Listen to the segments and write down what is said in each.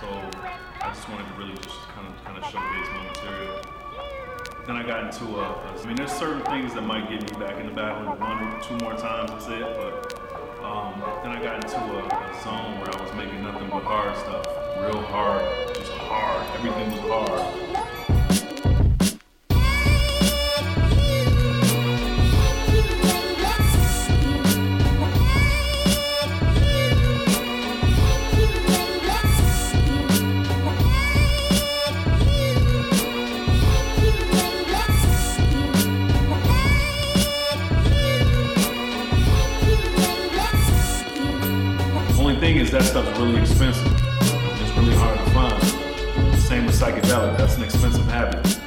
So I just wanted to really just kind of kind of showcase my material. Then I got into a, a I mean, there's certain things that might get me back in the battle one or two more times, that's it. But then I got into a zone where I was making nothing but hard stuff, real hard, just hard. Everything was hard. Only thing is that stuff's really expensive. It's really hard to find. Same with psychedelic. That's an expensive habit.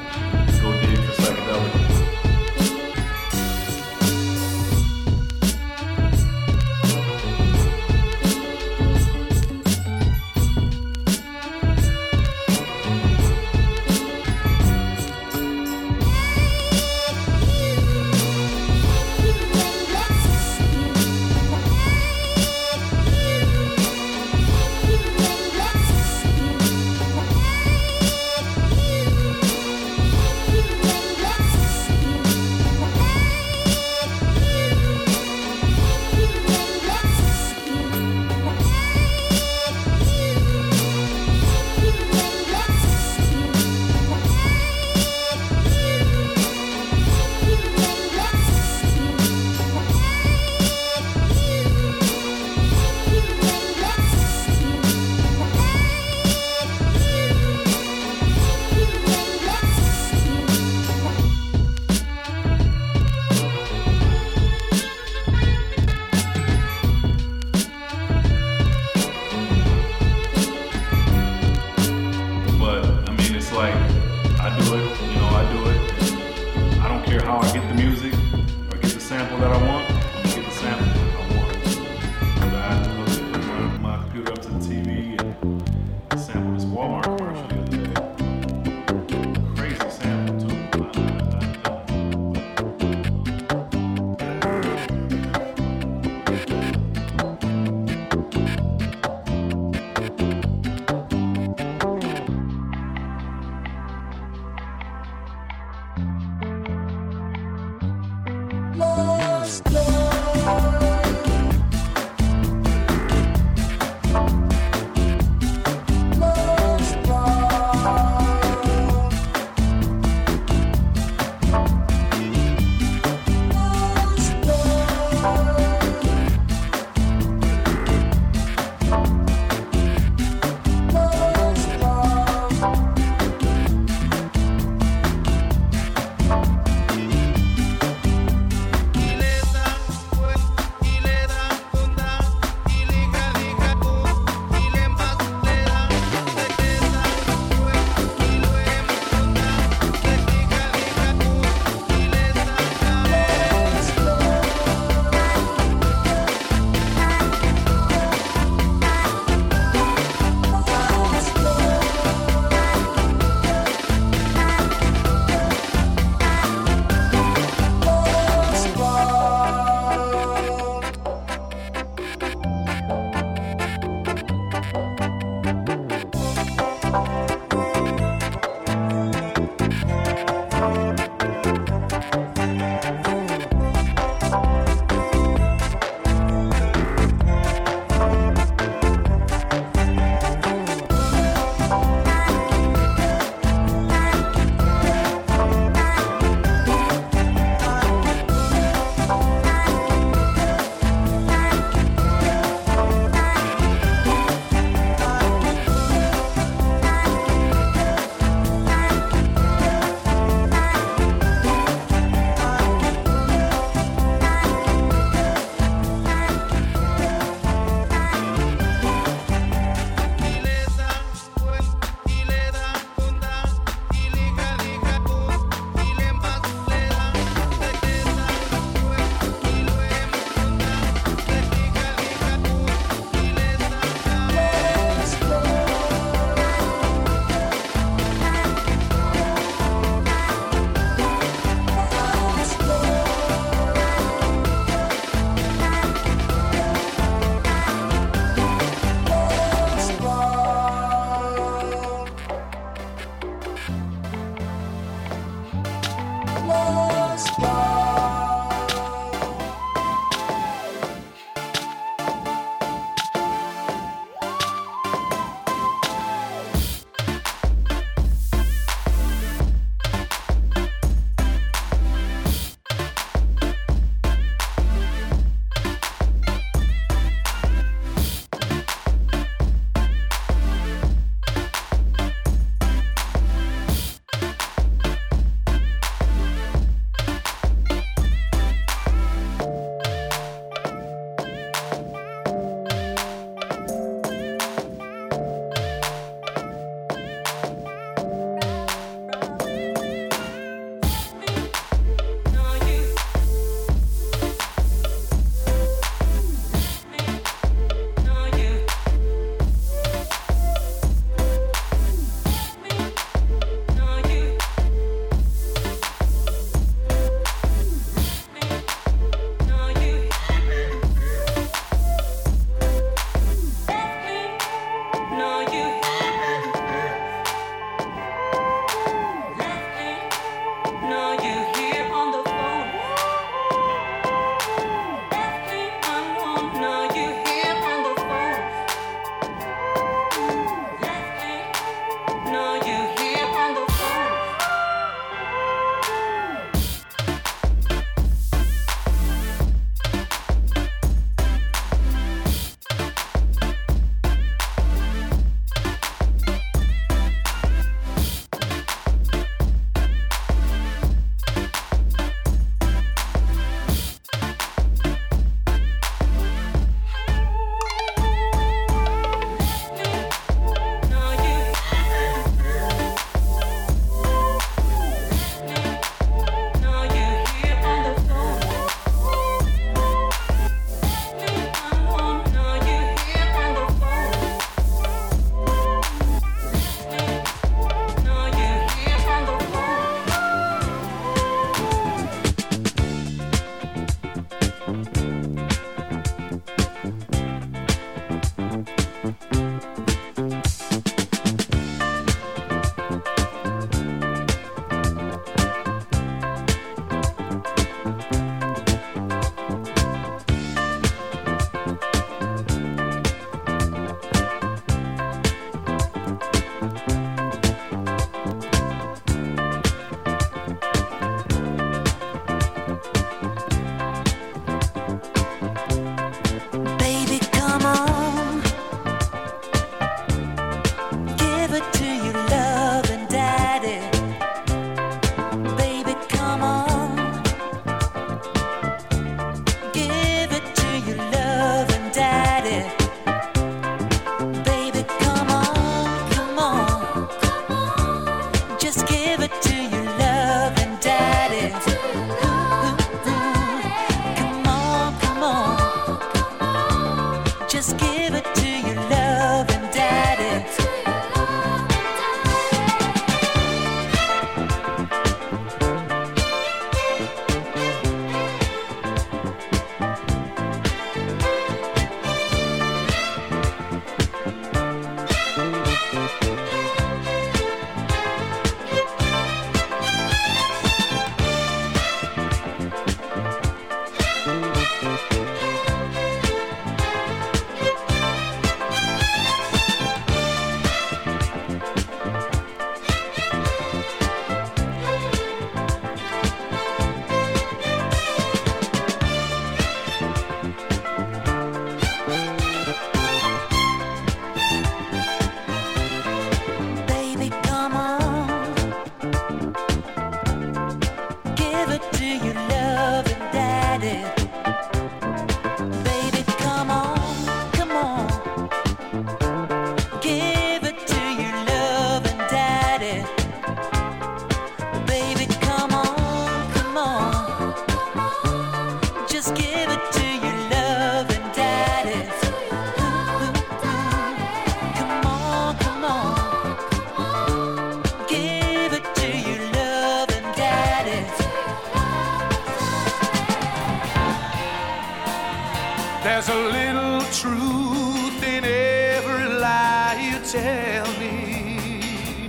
There's a little truth in every lie you tell me.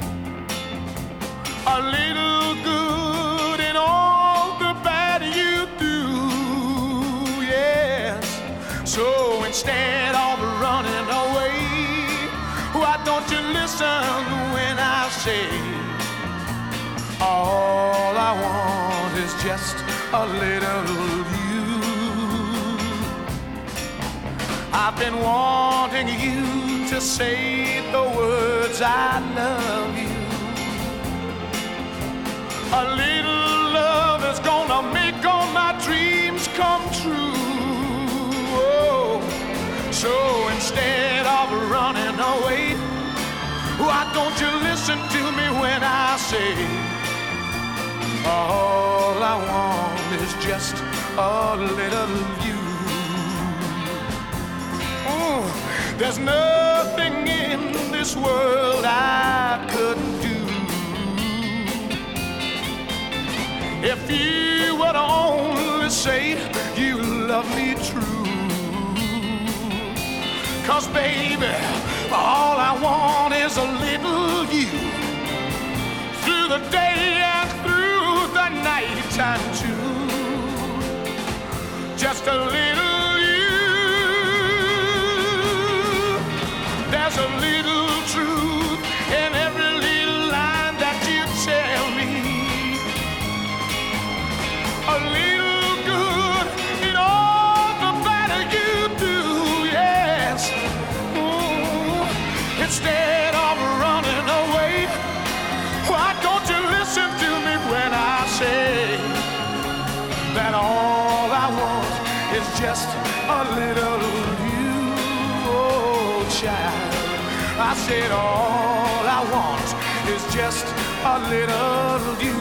A little good in all the bad you do, yes. So instead of running away, why don't you listen when I say, all I want is just a little I've been wanting you to say the words I love you. A little love is gonna make all my dreams come true. Oh, so instead of running away, why don't you listen to me when I say, all I want is just a little you. There's nothing in this world I couldn't do. If you would only say you love me true. Cause baby, all I want is a little you. Through the day and through the night time too. Just a little I said all I want is just a little you.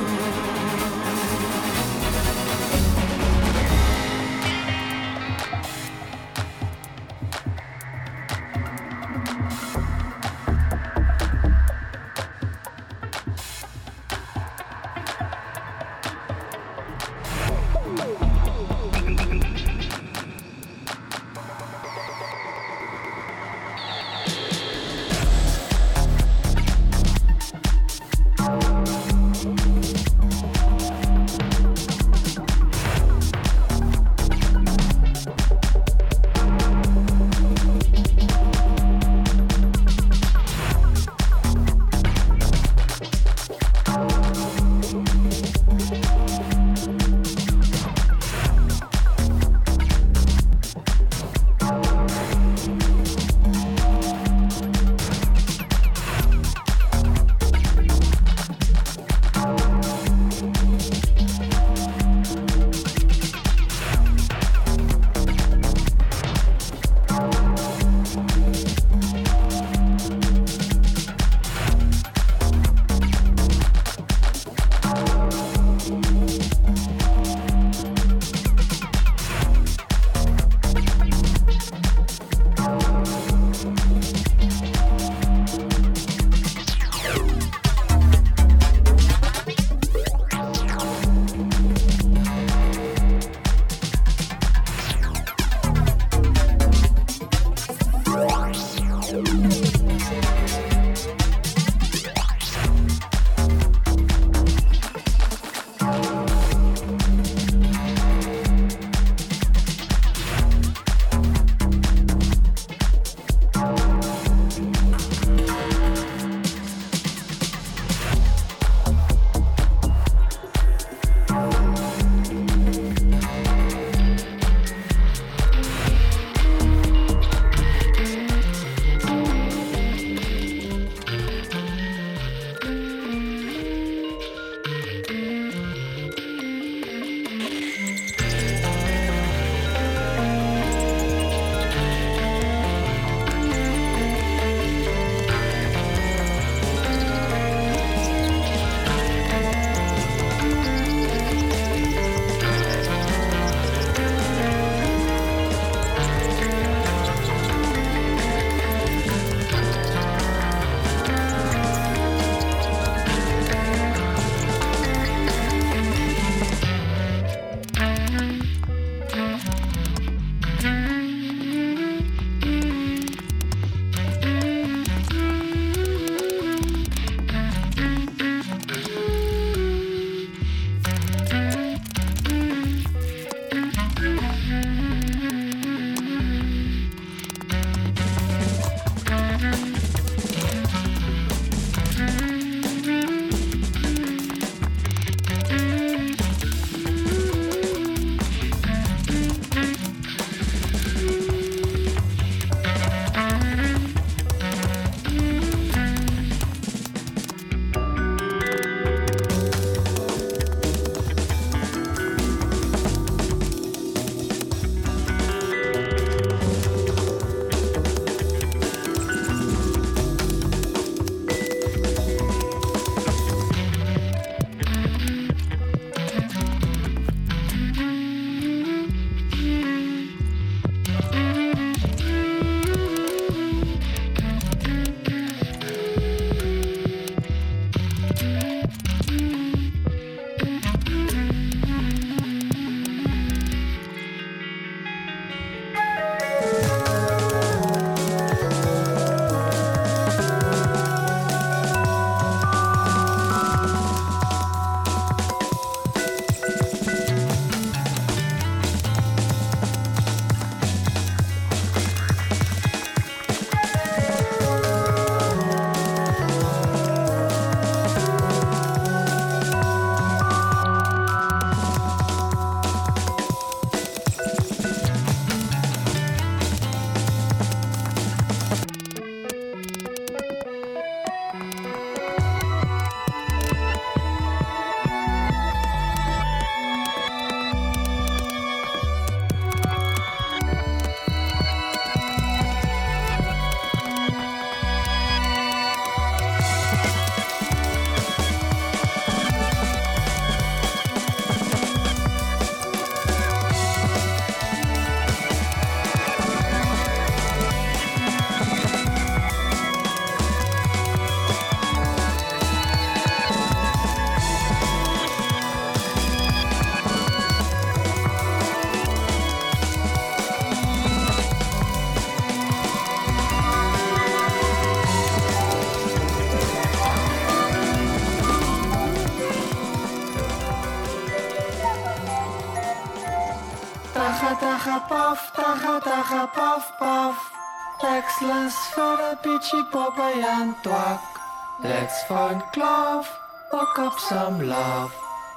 Let's find kloof, ook op some love.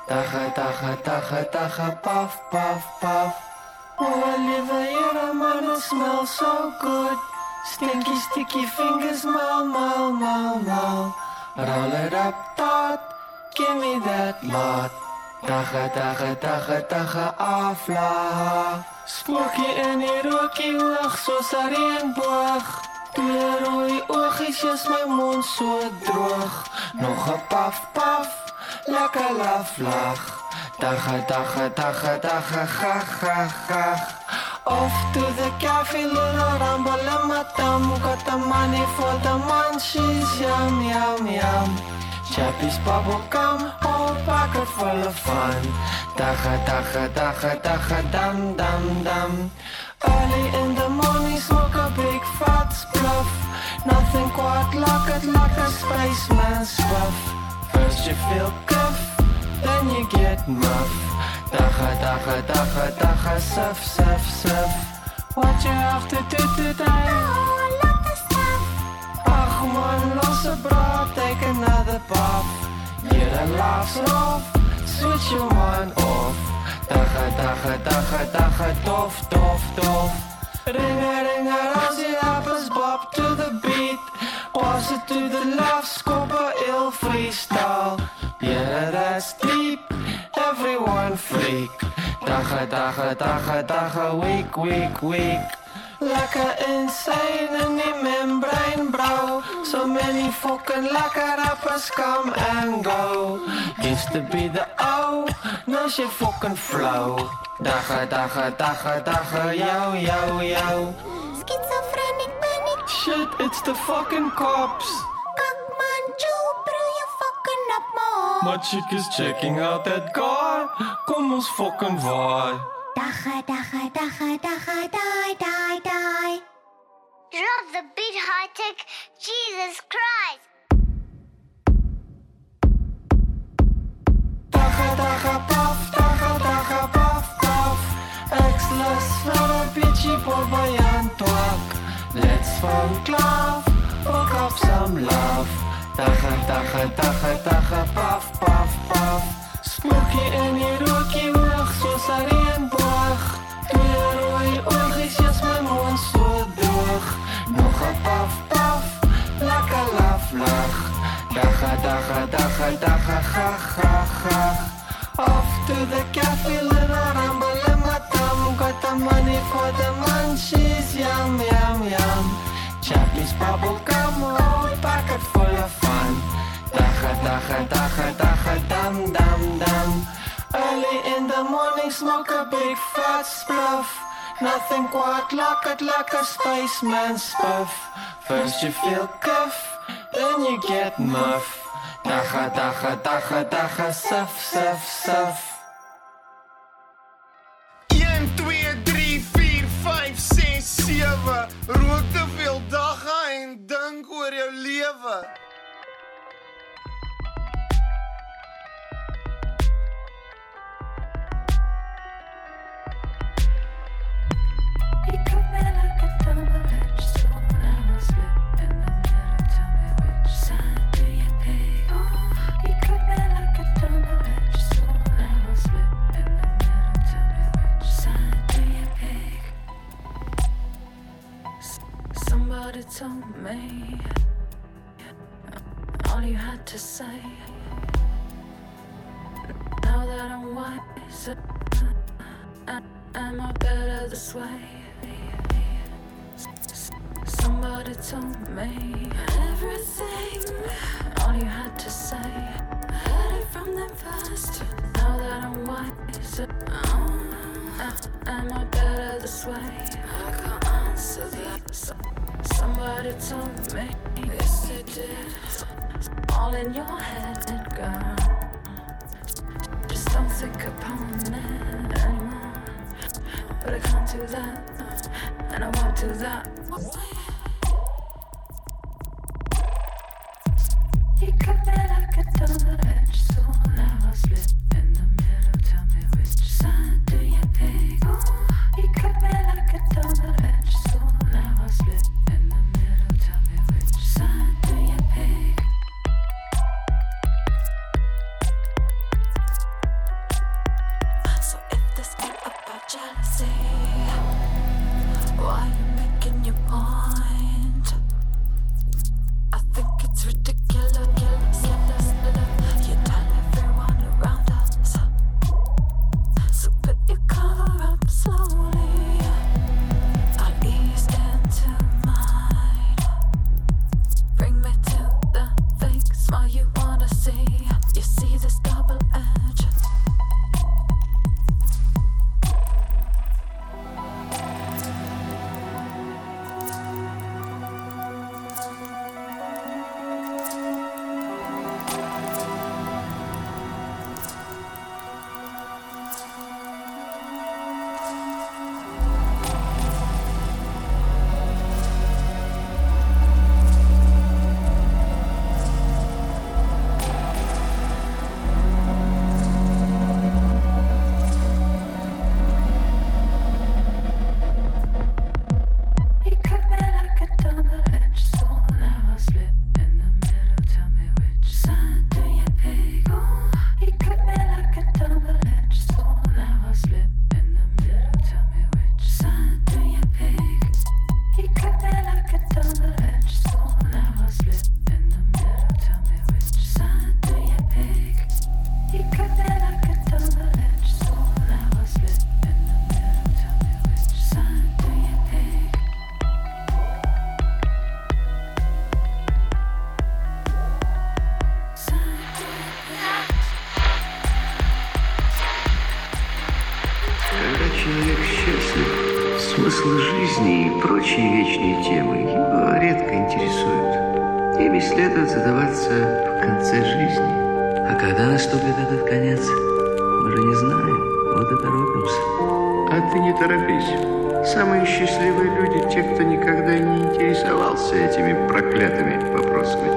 Dagga dagga dagga dagga paf paf paf. Oh, Olivia, man, it smells so good. Stinky, sticky fingers, mal, mal, mal, mal. Roll it up, tot, give me that lot. Dagga, dagga, dagga, dagga, aflaag. Spookie in die rookie oog, soos 'n reënboog. Twee rooi is my mond so droog. Nog 'n paf, paf, lekker laf, lag. Dagga, dagga, dagga, dagga, ga, ga, ga. Off to the cafe, little rumble in my thumb. Got the money for the munchies, yum, yum, yum. Chappie's bubble gum, whole pocket full of fun. Dagga, dagga, dagga, dagga, dum, dum, dum. Early in the morning, smoke a big fat spliff. Nothing quite like it, like a spaceman's spuff. First you feel cuff, then you get muff. Dagga, dagga, dagga, dagga, suff, suff, suff. What you have to do today? Ach man, los a bra, take another puff. Get a laughs off, switch your mind off. Dagga, dagga, dagga, dagga, tof, tof, tof. Ring a ring a rousey apples bob to the beat. Was it to the left, scoper ill freestyle. Yeah, that's deep, everyone freak. Dagga, dagga, dagga, dagga, week, week, week. Lekker insane in die membrane, bro. So many fucking lekker rappers come and go. Used to be the O, now she fucking flow. Dagga, dagga, dagga, dagga, yo, yo, yo. Schizophrenic panic, Shit, it's the fucking cops. kakman, Joe, bro, you fucking up more. My chick is checking out that guy. Kom ons fucking vaai. Dagga, dagga, dagga, dagga, die, die, die. Drop the beat, high tech. Jesus Christ. Dagga, dagga, paf, dagga, dagga, paf, paf. Ek's lus vir 'n bietjie Bobbejaan twak. Phone kloof, ook op some love. Dagga, dagga, dagga, dagga, paf, paf, paf. Spookie in die rookie oog, soos 'n reënboog. Twee rooi oogies, is my mond so droog. Nog 'n paf, paf, lekker laf, lag. Dagga, dagga, dagga, dagga, ga, ga, ga. Off to the cafe, little rumble in my thumb. Got the money for the munchies, yum, yum, yum. Chappie's bubble gum, whole pocket full of fun. Dagga, dagga, dagga, dagga, dum, dum, dum. Early in the morning, smoke a big fat spliff. Nothing quite like it, like a spaceman's spuff. First you feel cuff, then you get muff. Dagga, dagga, dagga, dagga, suff, suff, suff. 6, 7. Rook te veel dagga en dink oor jou lewe. Somebody told me all you had to say. Now that I'm wiser, am I better this way? Somebody told me everything. All you had to say. Heard it from them first. Now that I'm wiser, am I better this way? I can't answer. S- Somebody told me. Yes, they did. All in your head, girl. Just don't think upon it anymore. But I can't do that, and I won't do that. Прочие вечные темы его редко интересуют. Ими следует задаваться в конце жизни. А когда наступит этот конец, мы же не знаем, вот и торопимся. А ты не торопись. Самые счастливые люди – те, кто никогда не интересовался этими проклятыми вопросами.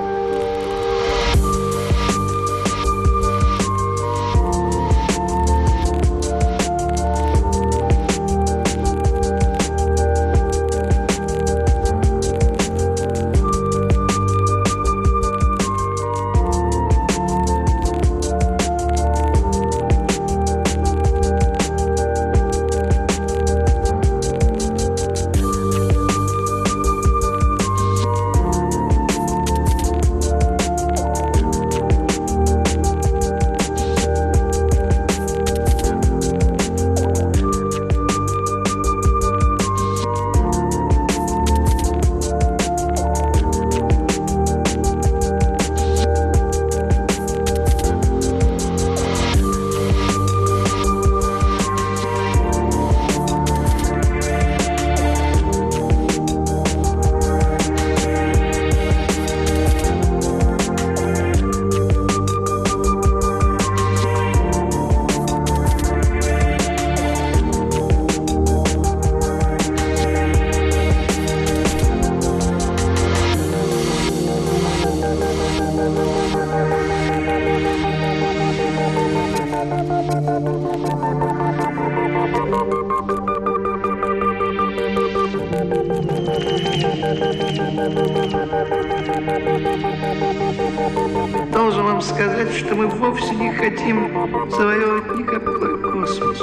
Вам сказать, что мы вовсе не хотим завоевывать никакой космос.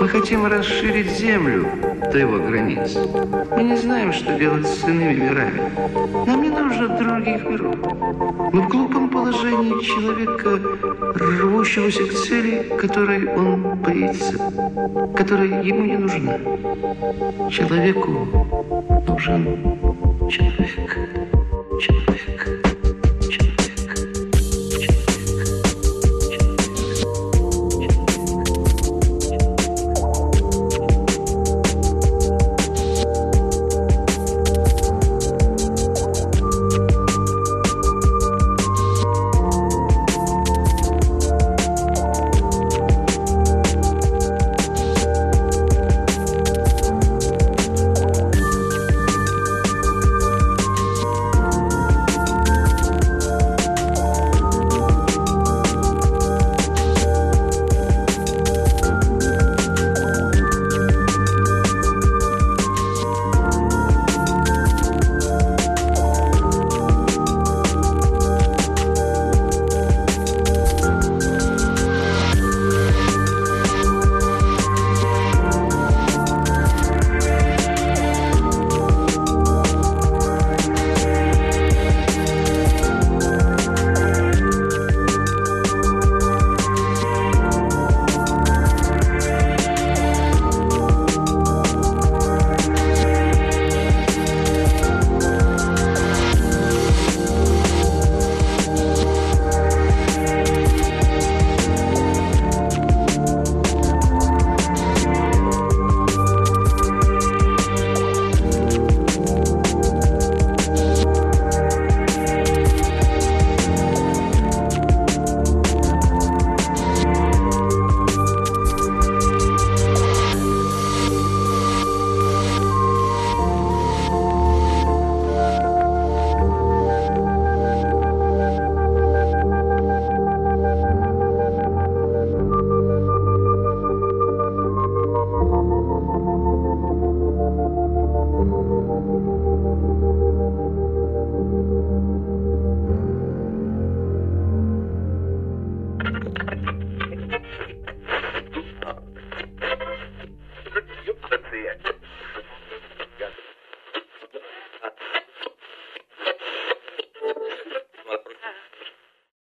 Мы хотим расширить Землю до его границ. Мы не знаем, что делать с иными мирами. Нам не нужно других миров. Мы в глупом положении человека, рвущегося к цели, которой он боится, которая ему не нужна. Человеку нужен человек.